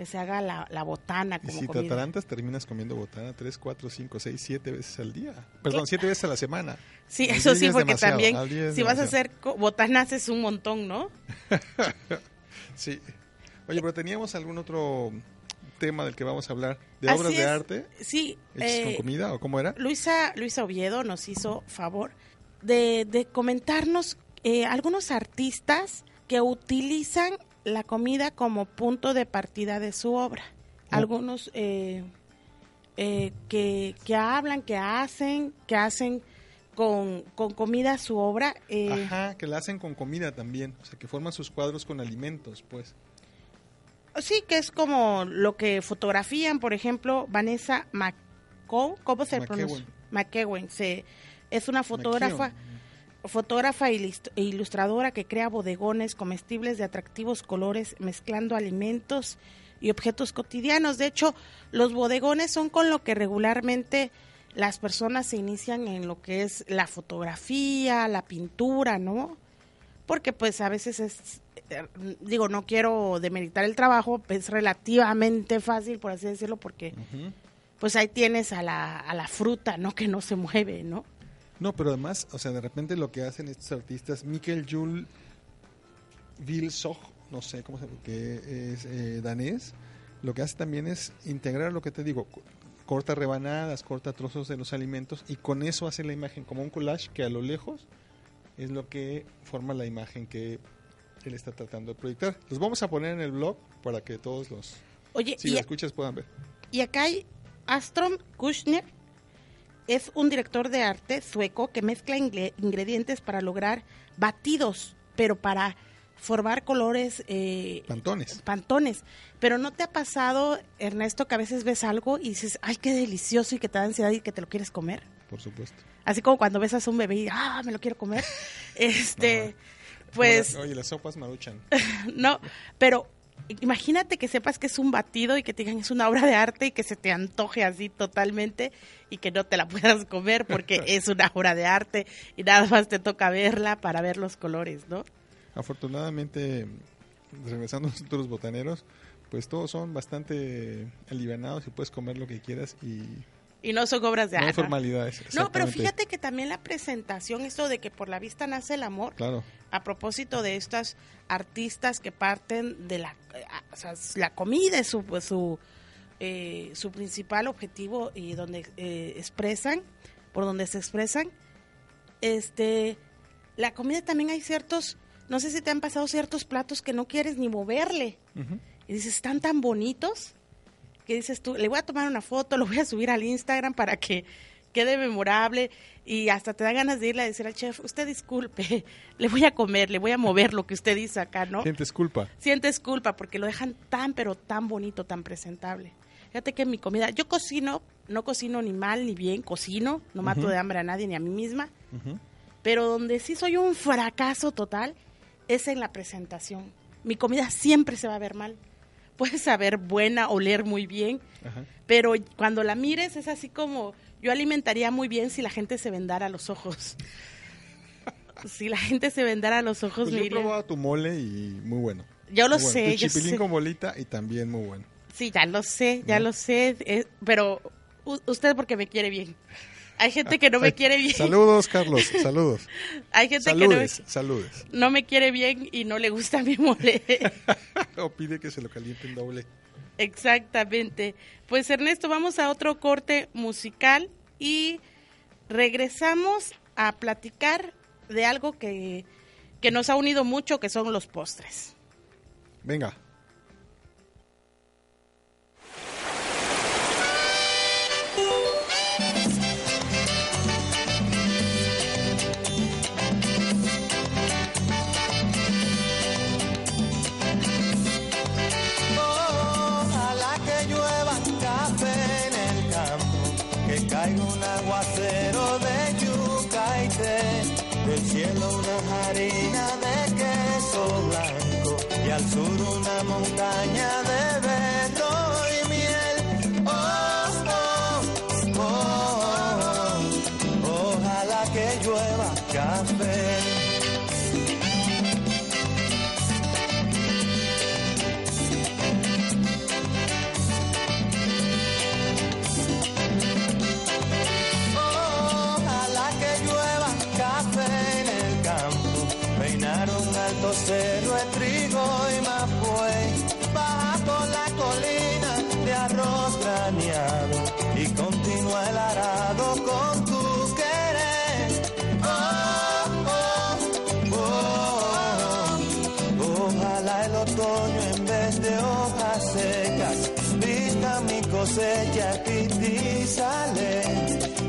que se haga la, botana como y si te atarantas terminas comiendo botana 3, 4, 5, 6, 7 veces al día. Perdón, 7 veces a la semana. Sí, eso sí, porque también si vas a hacer botanas es un montón, ¿no? [laughs] sí. Oye, pero teníamos algún otro tema del que vamos a hablar, de obras de arte. Sí. con eh, comida o cómo era? Luisa, Luisa Oviedo nos hizo favor de, de comentarnos eh, algunos artistas que utilizan la comida como punto de partida de su obra. Algunos eh, que, que hablan, que hacen, que hacen con, con, comida su obra. Ajá, que la hacen con comida también, o sea, que forman sus cuadros con alimentos, pues. Sí, que es como lo que fotografían, por ejemplo, Vanessa McCow, ¿cómo se pronuncia? McEwen. Se, es una fotógrafa, fotógrafa e ilustradora que crea bodegones comestibles de atractivos colores mezclando alimentos y objetos cotidianos. De hecho, los bodegones son con lo que regularmente las personas se inician en lo que es la fotografía, la pintura, ¿no? Porque pues a veces es digo, no quiero demeritar el trabajo, es relativamente fácil, por así decirlo, porque pues ahí tienes a la, a la fruta, ¿no? Que no se mueve, ¿no? No, pero además, o sea, de repente lo que hacen estos artistas, Mikkel Jules Vilsog, no sé cómo se llama, que es eh, danés, lo que hace también es integrar lo que te digo, corta rebanadas, corta trozos de los alimentos y con eso hace la imagen como un collage que a lo lejos es lo que forma la imagen que él está tratando de proyectar. Los vamos a poner en el blog para que todos los Oye, si lo escuchas puedan ver. Y acá hay Astrom Kushner, es un director de arte sueco que mezcla ingredientes para lograr batidos, pero para formar colores eh, pantones. Pantones. Pero no te ha pasado, Ernesto, que a veces ves algo y dices, ay, qué delicioso y que te da ansiedad y que te lo quieres comer. Por supuesto. Así como cuando ves a un bebé y, ah, me lo quiero comer. [laughs] este, pues... oye, las sopas maruchan. [laughs] no, pero imagínate que sepas que es un batido y que te digan es una obra de arte y que se te antoje así totalmente y que no te la [laughs] puedas comer porque es una obra de arte y nada más te toca verla para ver los colores, ¿no? Afortunadamente, regresando a nosotros botaneros, pues todos son bastante alivianados y puedes comer lo que quieras y y no son obras de arte. No formalidades. No, pero fíjate que también la presentación, esto de que por la vista nace el amor, claro. a propósito de estas artistas que parten de la, o sea, la comida es su, pues, su, eh, su principal objetivo y donde eh, expresan, por donde se expresan, este, la comida también hay ciertos, no sé si te han pasado ciertos platos que no quieres ni moverle. Y dices, están tan bonitos que dices tú, le voy a tomar una foto, [laughs] lo voy a subir al Instagram para que quede memorable y hasta te da ganas de irle a decir al chef, usted disculpe, [laughs] le voy a comer, le voy a mover lo que usted dice acá, ¿no? Sientes culpa. Sientes culpa porque lo dejan tan, pero tan bonito, tan presentable. Fíjate que mi comida, yo cocino, no cocino ni mal ni bien, cocino, no mato de hambre a nadie ni a mí misma. Pero donde sí soy un fracaso total es en la presentación. Mi comida siempre se va a ver mal. Puede saber buena, oler muy bien, Ajá. pero cuando la mires es así como yo alimentaría muy bien si la gente se vendara los ojos. [laughs] si la gente se vendara los ojos, Pues yo he probado tu mole y muy bueno. Yo lo bueno. sé, Tu yo chipilín sé. con bolita y también muy bueno. Sí, ya lo sé, ya ¿No? lo sé, eh, pero usted porque me quiere bien. Hay gente que no me quiere bien. Saludos, Carlos. [laughs] Saludos. Hay gente que no, Saludes, saludes. no me quiere bien y no le gusta mi mole. [laughs] O pide que se lo calienten doble. Exactamente. Pues Ernesto, vamos a otro corte musical y regresamos a platicar de algo que, que nos ha unido mucho, que son los postres. Venga. Harina de queso blanco y al sur una montaña de berro y miel. Oh, oh, oh, ojalá que llueva cosecha sale.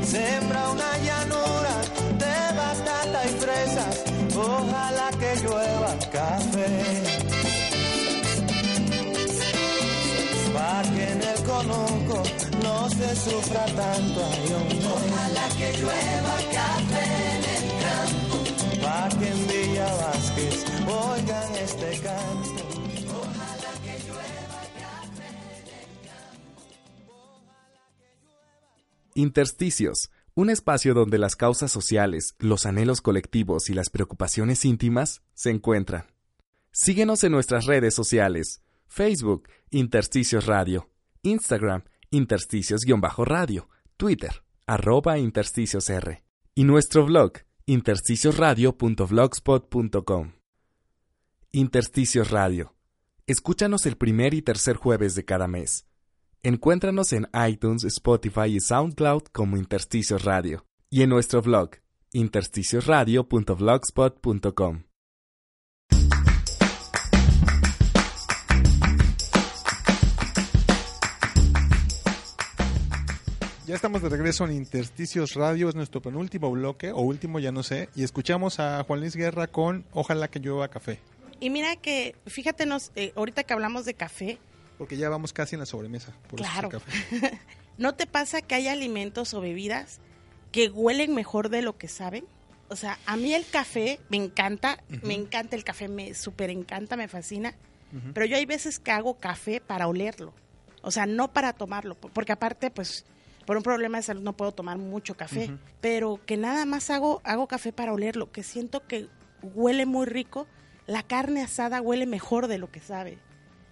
Sembra una llanura de batata y fresas. Ojalá que llueva café. Para que en el conuco no se sufra tanto. ay, hombre. Ojalá que llueva café en el campo. Para que en Villa Vázquez oigan este canto. Intersticios, un espacio donde las causas sociales, los anhelos colectivos y las preocupaciones íntimas se encuentran. Síguenos en nuestras redes sociales, Facebook, Intersticios Radio, Instagram, Intersticios-Radio, Twitter, arroba Intersticios R, y nuestro blog, intersticiosradio.blogspot.com. Intersticios Radio. Escúchanos el primer y tercer jueves de cada mes. Encuéntranos en iTunes, Spotify y SoundCloud como Intersticios Radio y en nuestro blog intersticiosradio.blogspot.com. Ya estamos de regreso en Intersticios Radio, es nuestro penúltimo bloque, o último, ya no sé, y escuchamos a Juan Luis Guerra con Ojalá que llueva café, Y mira que, fíjate, nos, eh, ahorita que hablamos de café, porque ya vamos casi en la sobremesa. Por eso es el Claro. café. [laughs] ¿no te pasa que hay alimentos o bebidas que huelen mejor de lo que saben? O sea, a mí el café me encanta, me encanta el café, me súper encanta, me fascina, pero yo hay veces que hago café para olerlo, o sea, no para tomarlo, po- porque aparte, pues, por un problema de salud no puedo tomar mucho café, pero que nada más hago, hago café para olerlo, que siento que huele muy rico, la carne asada huele mejor de lo que sabe,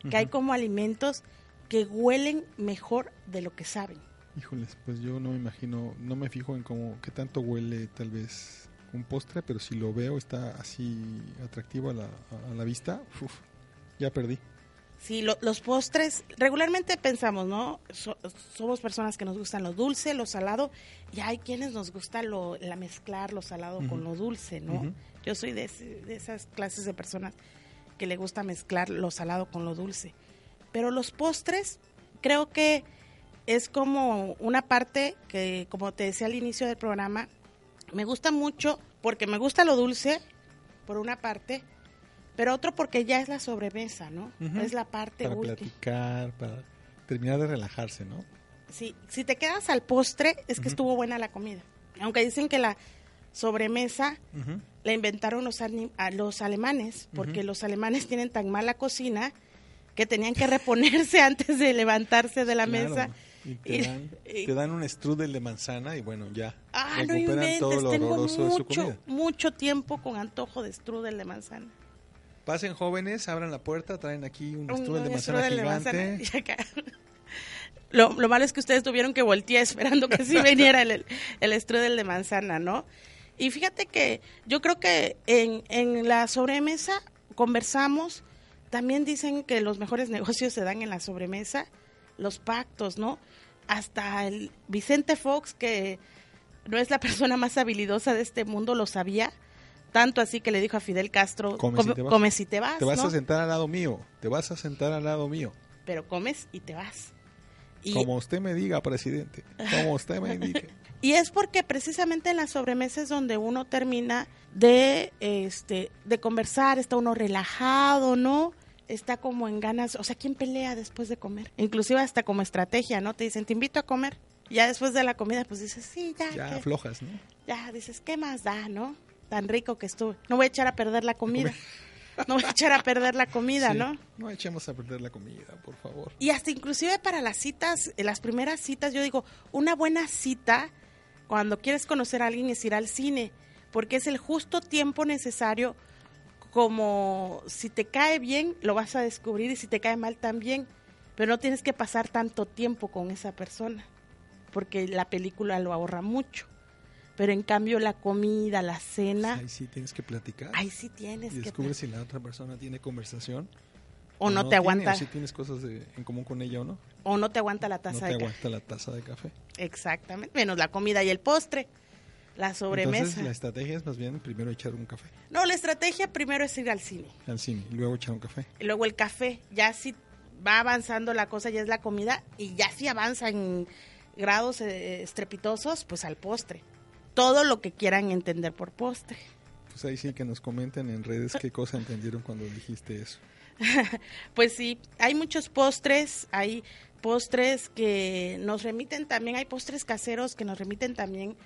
que hay como alimentos que huelen mejor de lo que saben. Híjoles, pues yo no me imagino, no me fijo en cómo, qué tanto huele tal vez un postre, pero si lo veo está así atractivo a la, a la vista, uf, ya perdí. Sí, lo- los postres, regularmente pensamos, ¿no? So- somos personas que nos gustan lo dulce, lo salado, y hay quienes nos gusta lo, la mezclar lo salado con lo dulce, ¿no? Yo soy de, de esas clases de personas que le gusta mezclar lo salado con lo dulce. Pero los postres, creo que es como una parte que, como te decía al inicio del programa, me gusta mucho porque me gusta lo dulce, por una parte, pero otro porque ya es la sobremesa, ¿no? Es la parte Para última. platicar, para terminar de relajarse, ¿no? Sí, si te quedas al postre, es que estuvo buena la comida. Aunque dicen que la sobremesa Ujú. la inventaron los, a los alemanes, porque los alemanes tienen tan mala cocina que tenían que reponerse [laughs] antes de levantarse de la Claro, mesa. Y te, Y- dan, [laughs] y- te dan un strudel de manzana y bueno, ya. Ah, no recuperan todo inventes, lo tengo horroroso de su comida. mucho tiempo con antojo de strudel de manzana. Pasen jóvenes, abran la puerta, traen aquí un Un- strudel de manzana strudel de gigante. manzana [laughs] y acá. Lo, lo malo es que ustedes tuvieron que voltear esperando que sí viniera el, el strudel de manzana, ¿no? Y fíjate que yo creo que en, en la sobremesa conversamos, también dicen que los mejores [laughs] negocios se dan en la sobremesa, los pactos, ¿no? Hasta el Vicente Fox, que no es la persona más habilidosa de este mundo, lo sabía, tanto así que le dijo a Fidel Castro, Come si "Come- te vas". come si te vas, Te vas ¿no? a sentar al lado mío, te vas a sentar al lado mío. pero comes y te vas. Y, Como usted me diga, presidente. Como usted me indique. [laughs] y es porque precisamente en las sobremesas donde uno termina de este de conversar, está uno relajado, ¿no? Está como en ganas, o sea, ¿quién pelea después de comer? Inclusive hasta como estrategia, ¿no? Te dicen, "Te invito a comer." Ya después de la comida pues dices, "Sí, ya." Ya aflojas, ¿no? ya dices, ¿qué más da, no? Tan rico que estuvo. No voy a echar a perder la comida. [laughs] No voy a echar a perder la comida, Sí. ¿no? No echemos a perder la comida, por favor. Y hasta inclusive para las citas, las primeras citas, yo digo, una buena cita cuando quieres conocer a alguien es ir al cine, porque es el justo tiempo necesario como si te cae bien, lo vas a descubrir y si te cae mal también, pero no tienes que pasar tanto tiempo con esa persona, porque la película lo ahorra mucho. Pero en cambio la comida, la cena, Ahí sí tienes que platicar. ahí sí tienes y que... descubres si la otra persona tiene conversación. O no te aguanta, O si tienes cosas de- en común con ella o no. o no te aguanta la No taza te de café. aguanta la taza de café. Exactamente, menos la comida y el postre, la sobremesa. Entonces la estrategia es más bien primero echar un café No, la estrategia primero es ir al cine, al cine y luego echar un café. y luego el café, ya si va avanzando la cosa ya es la comida y ya si avanza en grados eh, estrepitosos, pues al postre. Todo lo que quieran entender por postre. Pues ahí sí que nos comenten en redes qué cosa entendieron cuando dijiste eso. [laughs] Pues sí, hay muchos postres, hay postres que nos remiten también, hay postres caseros que nos remiten también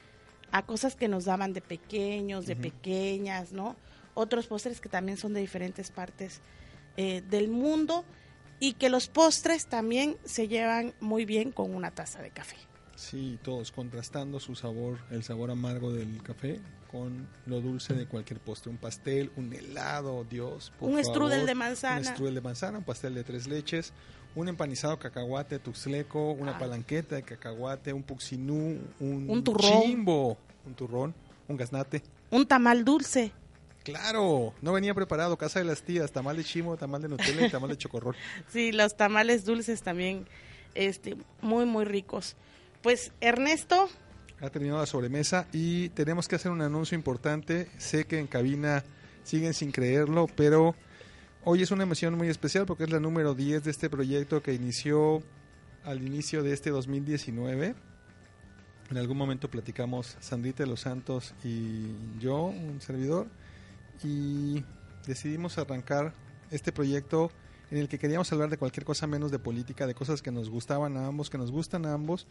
a cosas que nos daban de pequeños, de pequeñas, ¿no? Otros postres que también son de diferentes partes eh, del mundo y que los postres también se llevan muy bien con una taza de café. Sí, todos contrastando su sabor, el sabor amargo del café con lo dulce de cualquier postre, un pastel, un helado, Dios, por Un strudel favor. de manzana. un strudel de manzana, un pastel de tres leches, un empanizado cacahuate tuxleco, una Ah. palanqueta de cacahuate, un puxinú, un, Un turrón. chimbo, un turrón, un gaznate. Un tamal dulce. Claro, no venía preparado, casa de las tías, tamal de chimo, tamal de Nutella y tamal de chocorrol. [laughs] Sí, los tamales dulces también, este, muy, muy ricos. Pues Ernesto, Ha terminado la sobremesa y tenemos que hacer un anuncio importante. Sé que en cabina siguen sin creerlo, pero hoy es una emoción muy especial porque es la número 10 de este proyecto que inició al inicio de este 2019. En algún momento platicamos Sandrita de los Santos y yo, un servidor, y decidimos arrancar este proyecto en el que queríamos hablar de cualquier cosa menos de política, de cosas que nos gustaban a ambos, que nos gustan a ambos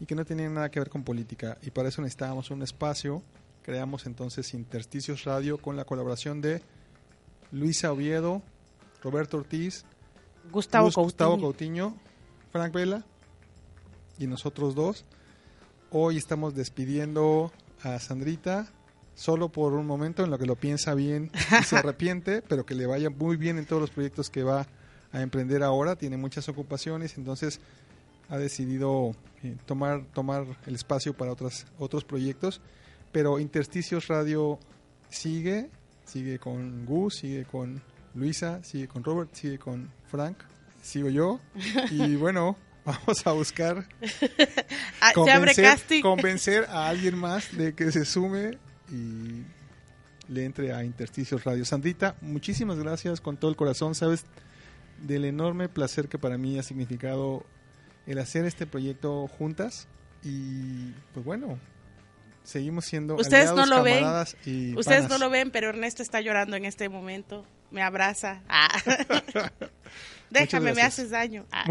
y que no tenían nada que ver con política. Y para eso necesitábamos un espacio. Creamos entonces Intersticios Radio con la colaboración de Luisa Oviedo, Roberto Ortiz, Gustavo Gus- Gustavo Coutinho. Coutinho, Frank Vela y nosotros dos. Hoy estamos despidiendo a Sandrita solo por un momento en lo que lo piensa bien y se [laughs] arrepiente, pero que le vaya muy bien en todos los proyectos que va a emprender ahora. Tiene muchas ocupaciones, entonces ha decidido eh, tomar tomar el espacio para otras otros proyectos. Pero Intersticios Radio sigue, sigue con Gus, sigue con Luisa, sigue con Robert, sigue con Frank, sigo yo. Y [laughs] bueno, vamos a buscar Ah, convencer, convencer a alguien más de que se sume y le entre a Intersticios Radio. Sandrita, muchísimas gracias con todo el corazón. Sabes del enorme placer que para mí ha significado el hacer este proyecto juntas. Y pues bueno, seguimos siendo Ustedes no lo ven. y Ustedes panas. no lo ven, pero Ernesto está llorando en este momento. Me abraza. [laughs] Ah. Déjame, me haces daño. Ah.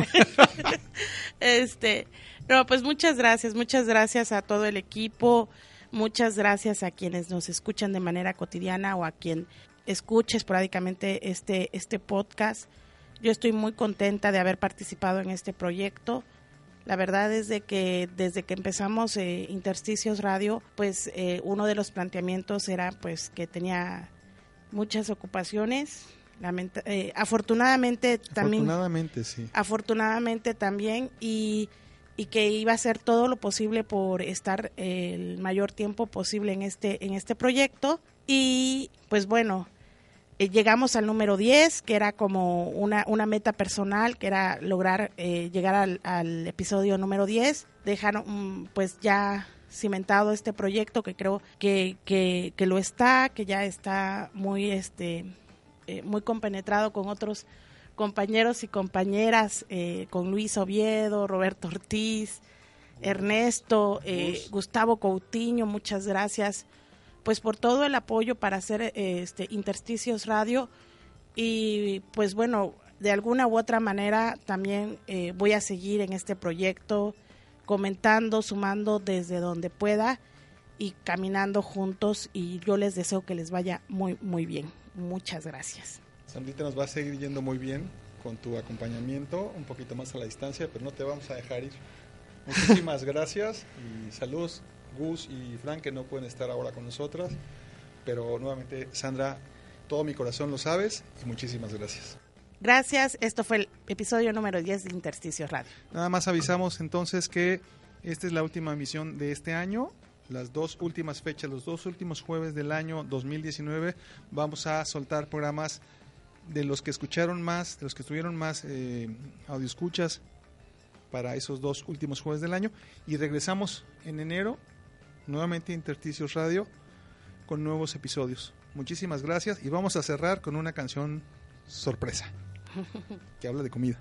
[laughs] este, no, pues muchas gracias, muchas gracias a todo el equipo. Muchas gracias a quienes nos escuchan de manera cotidiana o a quien escuche esporádicamente este, este podcast. Yo estoy muy contenta de haber participado en este proyecto. La verdad es de que desde que empezamos eh, Intersticios Radio, pues eh, uno de los planteamientos era pues que tenía muchas ocupaciones. Lamenta- eh, afortunadamente también Afortunadamente, sí. afortunadamente también y, y que iba a hacer todo lo posible por estar eh, el mayor tiempo posible en este en este proyecto y pues bueno llegamos al número 10 que era como una, una meta personal que era lograr eh, llegar al, al episodio número 10 dejar mm, pues ya cimentado este proyecto que creo que, que, que lo está que ya está muy este eh, muy compenetrado con otros compañeros y compañeras, eh, con Luis Oviedo, Roberto Ortiz, Ernesto, eh, Gustavo Coutinho, muchas gracias pues por todo el apoyo para hacer este Intersticios Radio y pues bueno, de alguna u otra manera también eh, voy a seguir en este proyecto comentando, sumando desde donde pueda y caminando juntos y yo les deseo que les vaya muy muy bien. Muchas gracias. Sandrita nos va a seguir yendo muy bien con tu acompañamiento, un poquito más a la distancia, pero no te vamos a dejar ir. Muchísimas [laughs] gracias y saludos Gus y Frank que no pueden estar ahora con nosotras, pero nuevamente Sandra, todo mi corazón lo sabes y muchísimas gracias. Gracias, esto fue el episodio número 10 de Intersticios Radio. Nada más avisamos entonces que esta es la última emisión de este año. Las dos últimas fechas, los dos últimos jueves del año 2019, vamos a soltar programas de los que escucharon más, de los que estuvieron más eh, escuchas para esos dos últimos jueves del año. Y regresamos en enero, nuevamente Intersticios Radio, con nuevos episodios. Muchísimas gracias y vamos a cerrar con una canción sorpresa que habla de comida.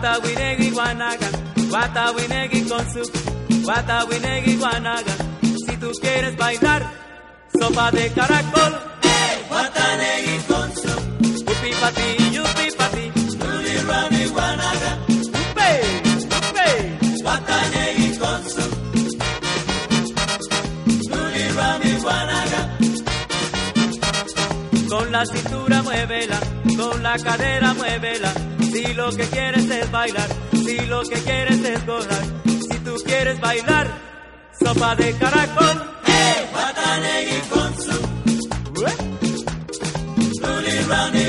Guata winegi guanaga Guata winegi con su Guata winegi guanaga Si tú quieres bailar Sopa de caracol. Guatanegui con su Upi pati, yupi pati. Luli rani guanaga Upe, upe Guatanegui con su Luli rani guanaga Con la cintura muévela, con la cadera muévela Si lo que quieres es bailar, si lo que quieres es gozar Si tú quieres bailar, sopa de caracol. Guatanegui con su Luli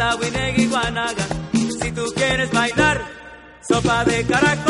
Guata winegi guanaga. Si tú quieres bailar Sopa de caracol